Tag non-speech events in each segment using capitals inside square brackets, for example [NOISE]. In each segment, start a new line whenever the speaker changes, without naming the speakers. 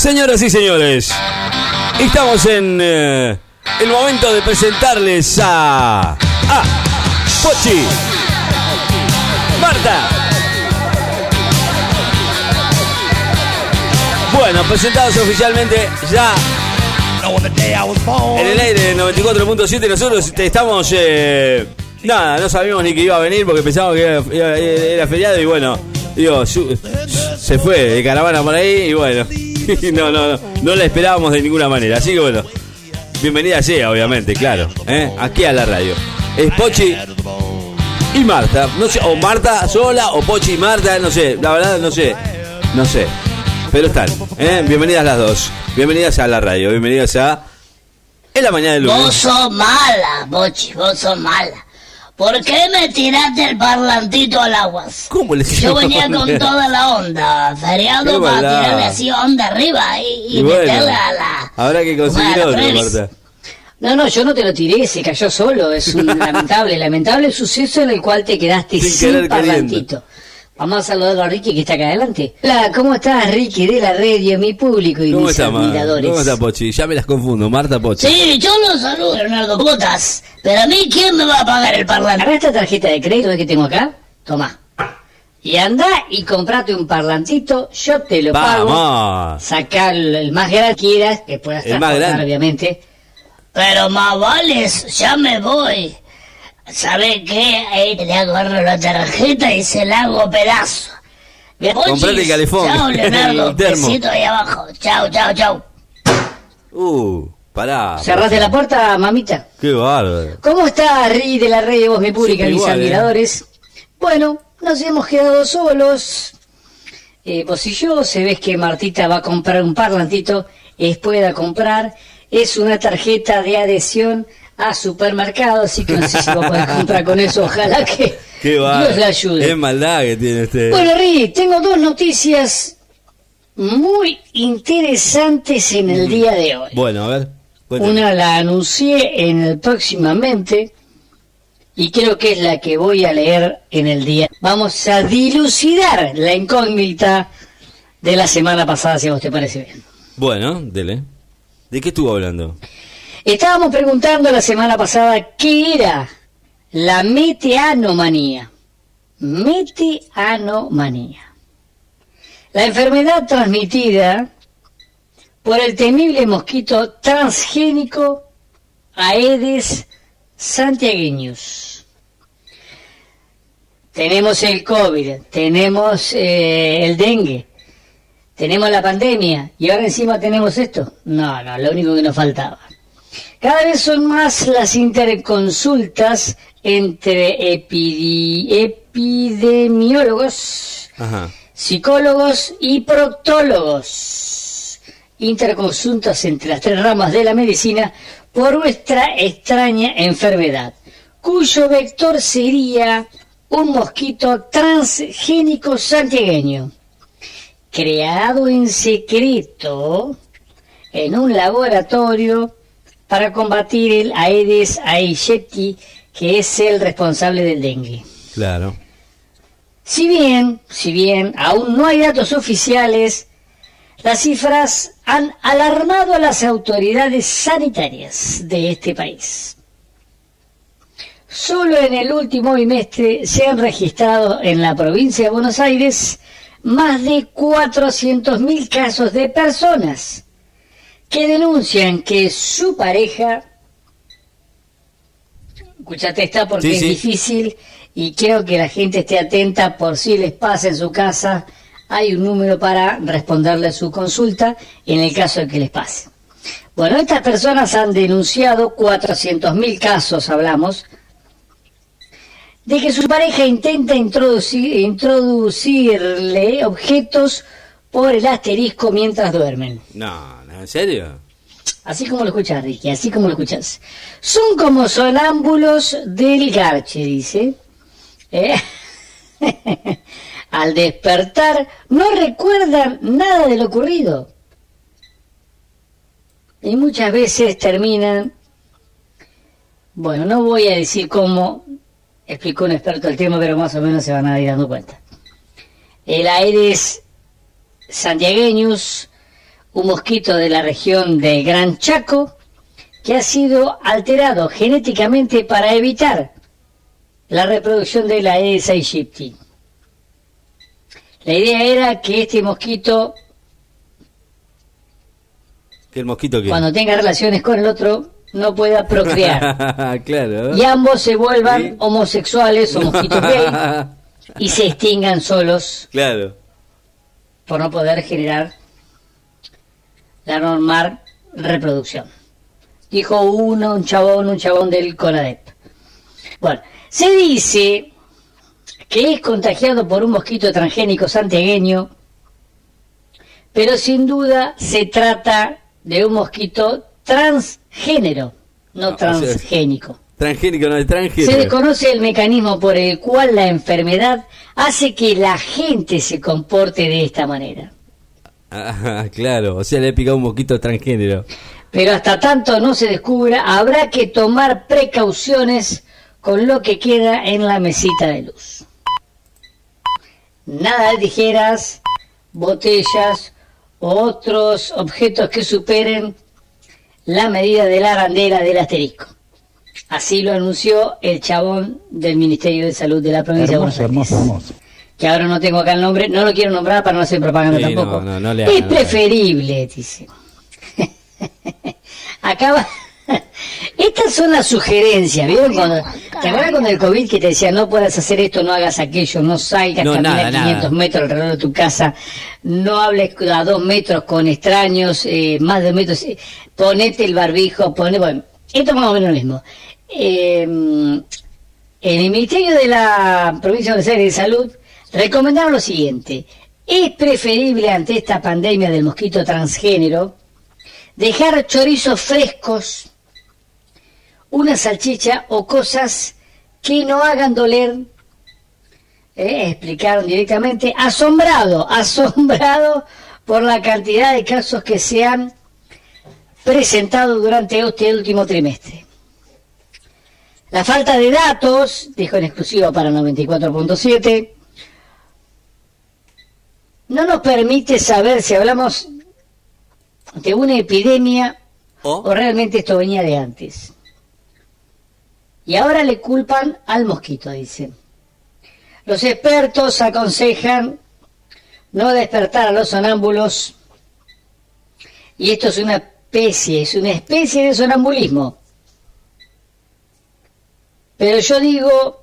Señoras y señores, estamos en eh, el momento de presentarles a. a Pochi, Marta. Bueno, presentados oficialmente ya en el aire 94.7. Nosotros estamos. eh, nada, no sabíamos ni que iba a venir porque pensábamos que era, feriado y bueno, digo, se fue de caravana por ahí y bueno, [LAUGHS] no, no, no, no la esperábamos de ninguna manera. Así que bueno, bienvenida sea, obviamente, claro, ¿eh? aquí a la radio. Es Pochi y Marta, no sé, o Marta sola o Pochi y Marta, no sé, la verdad no sé, no sé. Pero están, ¿eh? bienvenidas las dos, bienvenidas a la radio, bienvenidas a En la mañana del
Vos
lunes.
sos mala, Bochi, vos sos mala. ¿Por qué me tiraste el parlantito al agua?
¿Cómo le
Yo venía con toda la onda, feriado para tirarle así onda arriba y, y
Y bueno,
meterle a la...
habrá que conseguir otro. Marta.
No, no, yo no te lo tiré, se cayó solo. Es un [LAUGHS] lamentable, lamentable suceso en el cual te quedaste
Sin
sin, parlantito. Vamos a saludar a Ricky que está acá adelante. Hola, ¿cómo estás Ricky de la radio, mi público y
¿Cómo
mis
está,
admiradores?
¿Cómo está Pochi? Ya me las confundo, Marta Pochi.
Sí, yo lo saludo, Leonardo Botas. Pero a mí, ¿quién me va a pagar el parlantito?
Agarra esta tarjeta de crédito que tengo acá, toma. Y anda y comprate un parlantito, yo te lo pago.
Vamos.
Sacar el el más grande que quieras, que puedas
El más
transportar,
grande.
obviamente.
Pero más vales, ya me voy. ¿Sabe qué? Ahí le agarro la tarjeta y se la hago pedazo.
Comprate [LAUGHS] el calefón,
Chao, Leonardo. Besito ahí abajo. Chao, chao, chao.
Uh, pará.
Cerraste la puerta, mamita.
Qué bárbaro.
¿Cómo está Ri de la red de Voz Me Pública,
Siempre
mis
igual, ¿eh?
admiradores? Bueno, nos hemos quedado solos. Eh, vos y yo, se ves que Martita va a comprar un parlantito, es pueda comprar, es una tarjeta de adhesión a supermercado, así que no sé si va a poder comprar con eso, ojalá que
Qué bárbaro.
Dios la ayude.
Es maldad que tiene este.
Bueno, Ri, tengo dos noticias muy interesantes en el día de hoy.
Bueno, a ver. cuéntame.
Una la anuncié en el próximamente y creo que es la que voy a leer en el día. Vamos a dilucidar la incógnita de la semana pasada, si a vos te parece bien.
Bueno, dele. ¿De qué estuvo hablando?
Estábamos preguntando la semana pasada qué era la meteanomanía. Meteanomanía. La enfermedad transmitida por el temible mosquito transgénico Aedes santiagueñus. Tenemos el COVID, tenemos eh, el dengue, tenemos la pandemia y ahora encima tenemos esto. No, no, lo único que nos faltaba. Cada vez son más las interconsultas entre epidemiólogos,
Ajá.
psicólogos y proctólogos. Interconsultas entre las tres ramas de la medicina por nuestra extraña enfermedad, cuyo vector sería un mosquito transgénico santiagueño, creado en secreto en un laboratorio para combatir el Aedes aegypti, que es el responsable del dengue.
Claro.
Si bien, si bien aún no hay datos oficiales, las cifras han alarmado a las autoridades sanitarias de este país. Solo en el último bimestre se han registrado en la provincia de Buenos Aires más de 400.000 casos de personas que denuncian que su pareja, escúchate esta porque
Sí,
es
sí.
difícil y quiero que la gente esté atenta por si les pasa en su casa, hay un número para responderle a su consulta en el caso de que les pase. Bueno, estas personas han denunciado 400.000 casos, hablamos, de que su pareja intenta introducir, introducirle objetos por el asterisco mientras duermen.
No, ¿en serio?
Así como lo escuchas, Ricky, así como lo escuchas. Son como sonámbulos del garche, dice. ¿Eh? [LAUGHS] Al despertar no recuerdan nada de lo ocurrido. Y muchas veces terminan... Bueno, no voy a decir cómo explicó un experto el tema, pero más o menos se van a ir dando cuenta. El Aedes santiagueños un mosquito de la región del Gran Chaco que ha sido alterado genéticamente para evitar la reproducción de la Aedes aegypti. La idea era que este mosquito,
el mosquito
cuando tenga relaciones con el otro, no pueda procrear. [LAUGHS]
claro.
y ambos se vuelvan
Sí.
homosexuales o mosquitos gay [LAUGHS] y se extingan solos
claro.
por no poder generar la normal reproducción. Dijo uno, un chabón, un chabón del CONADEP. Bueno, se dice que es contagiado por un mosquito transgénico santiagueño, pero sin duda se trata de un mosquito transgénero, no
Ah,
transgénico.
Transgénico, no, es
Se
transgénico.
desconoce el mecanismo por el cual la enfermedad hace que la gente se comporte de esta manera.
Ah, [LAUGHS] claro. O sea, le he picado un mosquito transgénero.
Pero hasta tanto no se descubra, habrá que tomar precauciones con lo que queda en la mesita de luz. Nada de tijeras, botellas u otros objetos que superen la medida de la bandera del asterisco. Así lo anunció el chabón del Ministerio de Salud de la provincia
Hermoso,
de Buenos
hermoso, hermoso.
Que ahora no tengo acá el nombre, no lo quiero nombrar para no hacer propaganda
Sí,
tampoco.
no, no, no le
es preferible, dice. [LAUGHS] Acaba. [LAUGHS] Estas son las sugerencias, ¿vieron? Cuando, ¿Te acuerdas cuando el COVID que te decía no puedas hacer esto, no hagas aquello, no salgas,
No,
camina
nada,
500
nada.
metros alrededor de tu casa, no hables a dos metros con extraños, eh, más de dos metros, eh, ponete el barbijo, pone, bueno, esto es más o menos lo mismo. Eh, en el Ministerio de la Provincia de Buenos Aires de Salud recomendaron lo siguiente. Es preferible ante esta pandemia del mosquito transgénero dejar chorizos frescos, una salchicha o cosas que no hagan doler. Eh, explicaron directamente, asombrado, [LAUGHS] asombrado por la cantidad de casos que se han presentado durante este último trimestre. La falta de datos, dijo en exclusiva para 94.7, no nos permite saber si hablamos de una epidemia
O,
o realmente esto venía de antes. Y ahora le culpan al mosquito, dicen. Los expertos aconsejan no despertar a los sonámbulos. Y esto es una especie, es una especie de sonambulismo. Pero yo digo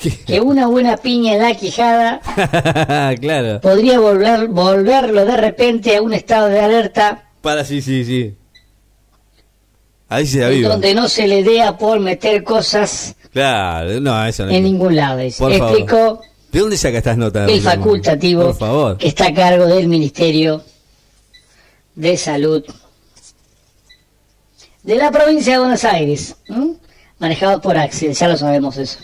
[LAUGHS] que una buena piña en la quijada [LAUGHS]
claro.
podría volver, volverlo de repente a un estado de alerta
Para, sí, sí, sí. Ahí se vivo.
donde no se le dé por meter cosas
Claro, no, eso no.
en ningún lado. dice.
Por favor.
Explicó
¿De dónde saca estas notas?
el facultativo
Por favor.
que está a cargo del Ministerio de Salud de la provincia de Buenos Aires, ¿m? manejado por Axel, ya lo sabemos eso.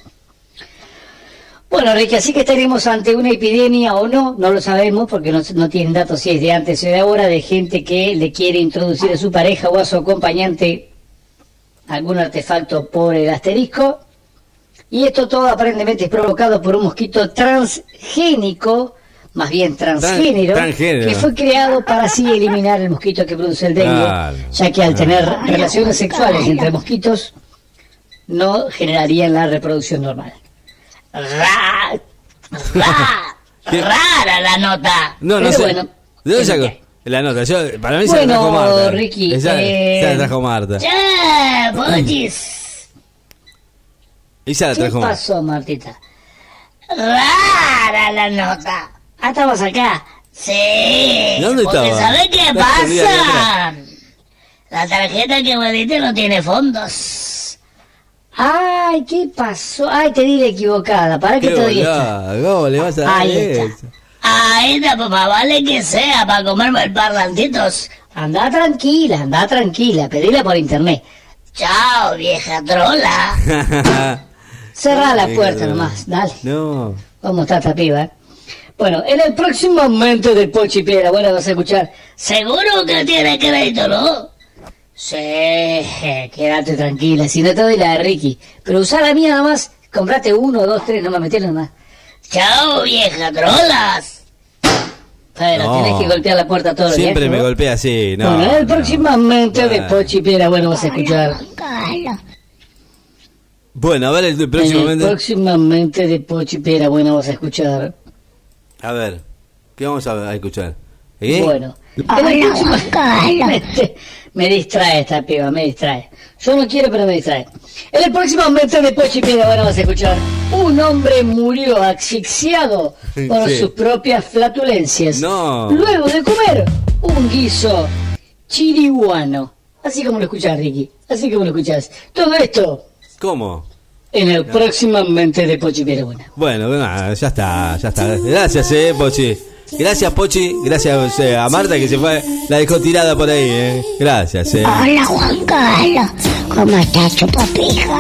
Bueno, Ricky, así que estaremos ante una epidemia o no, no lo sabemos porque no, no tienen datos si es de antes o de ahora, de gente que le quiere introducir a su pareja o a su acompañante algún artefacto por el asterisco. Y esto todo aparentemente es provocado por un mosquito transgénico, más bien transgénero,
transgénero.
que fue creado para así eliminar el mosquito que produce el dengue,
Claro.
ya que al tener relaciones sexuales entre mosquitos no generarían la reproducción normal.
Rara la nota.
No, no
Pero
sé.
bueno,
¿De dónde sacó? La nota. Yo, para mí se la trajo Marta.
Ricky,
Esa,
eh,
esa la trajo Marta.
Che, Pochis.
Esa la
¿Qué
trajo Marta.
pasó, Martita?
Rara la nota.
Ah, estabas acá.
Sí.
¿Dónde
porque
estaba?
¿sabés qué
ahí
pasa? La tarjeta que me diste no tiene fondos.
Ay, ¿qué pasó? Ay, te di la equivocada. ¿Para qué
Qué
te doy esta?
volada, ¿Cómo le vas a dar
Ahí está.
eso?
Ahí está, más vale que sea para comerme el parlantitos.
Anda tranquila, anda tranquila. Pedila por internet.
Chao, vieja trola. [LAUGHS]
Cerrá la
Qué
puerta nomás, dale.
No.
¿Cómo está esta piba? eh? Bueno, en el próximo momento del Pochi Piedra, bueno, vas a escuchar.
Seguro que tiene crédito, ¿no?
Sí, quédate tranquila, si no te doy la de Ricky. Pero usá la mía nomás, comprate uno, dos, tres, nomás, metele nomás.
Chao, vieja trolas.
Pero
No.
tenés que golpear la puerta todos los días.
Siempre me
¿no?
golpea así, no.
bueno,
no.
próximamente de
Bueno.
Pochi Piedra, bueno, vas a escuchar.
Bueno, a ver, el
En el
próximamente.
próximamente de Pochi Piedra, bueno, vas a escuchar.
A ver, ¿qué vamos a, a escuchar? ¿Eh?
Bueno, en el próximo- [LAUGHS] me distrae esta piba, me distrae. Yo no quiero, pero me distrae. En el próximo momento de Pochi Piedra, bueno, vas a escuchar. Un hombre murió asfixiado por
Sí.
sus propias flatulencias.
No.
Luego de comer un guiso chiriguano. Así como lo escuchás, Ricky. Así como lo escuchás. Todo esto
¿Cómo?
en el próximamente de Pochi Piedra, bueno.
Bueno, nada, ya está, ya está. Gracias, eh, Pochi. Gracias, Pochi. Gracias eh, a Marta que se fue, la dejó tirada por ahí, eh. Gracias, eh.
Hola Juan Carlos. ¿Cómo estás, chupapija?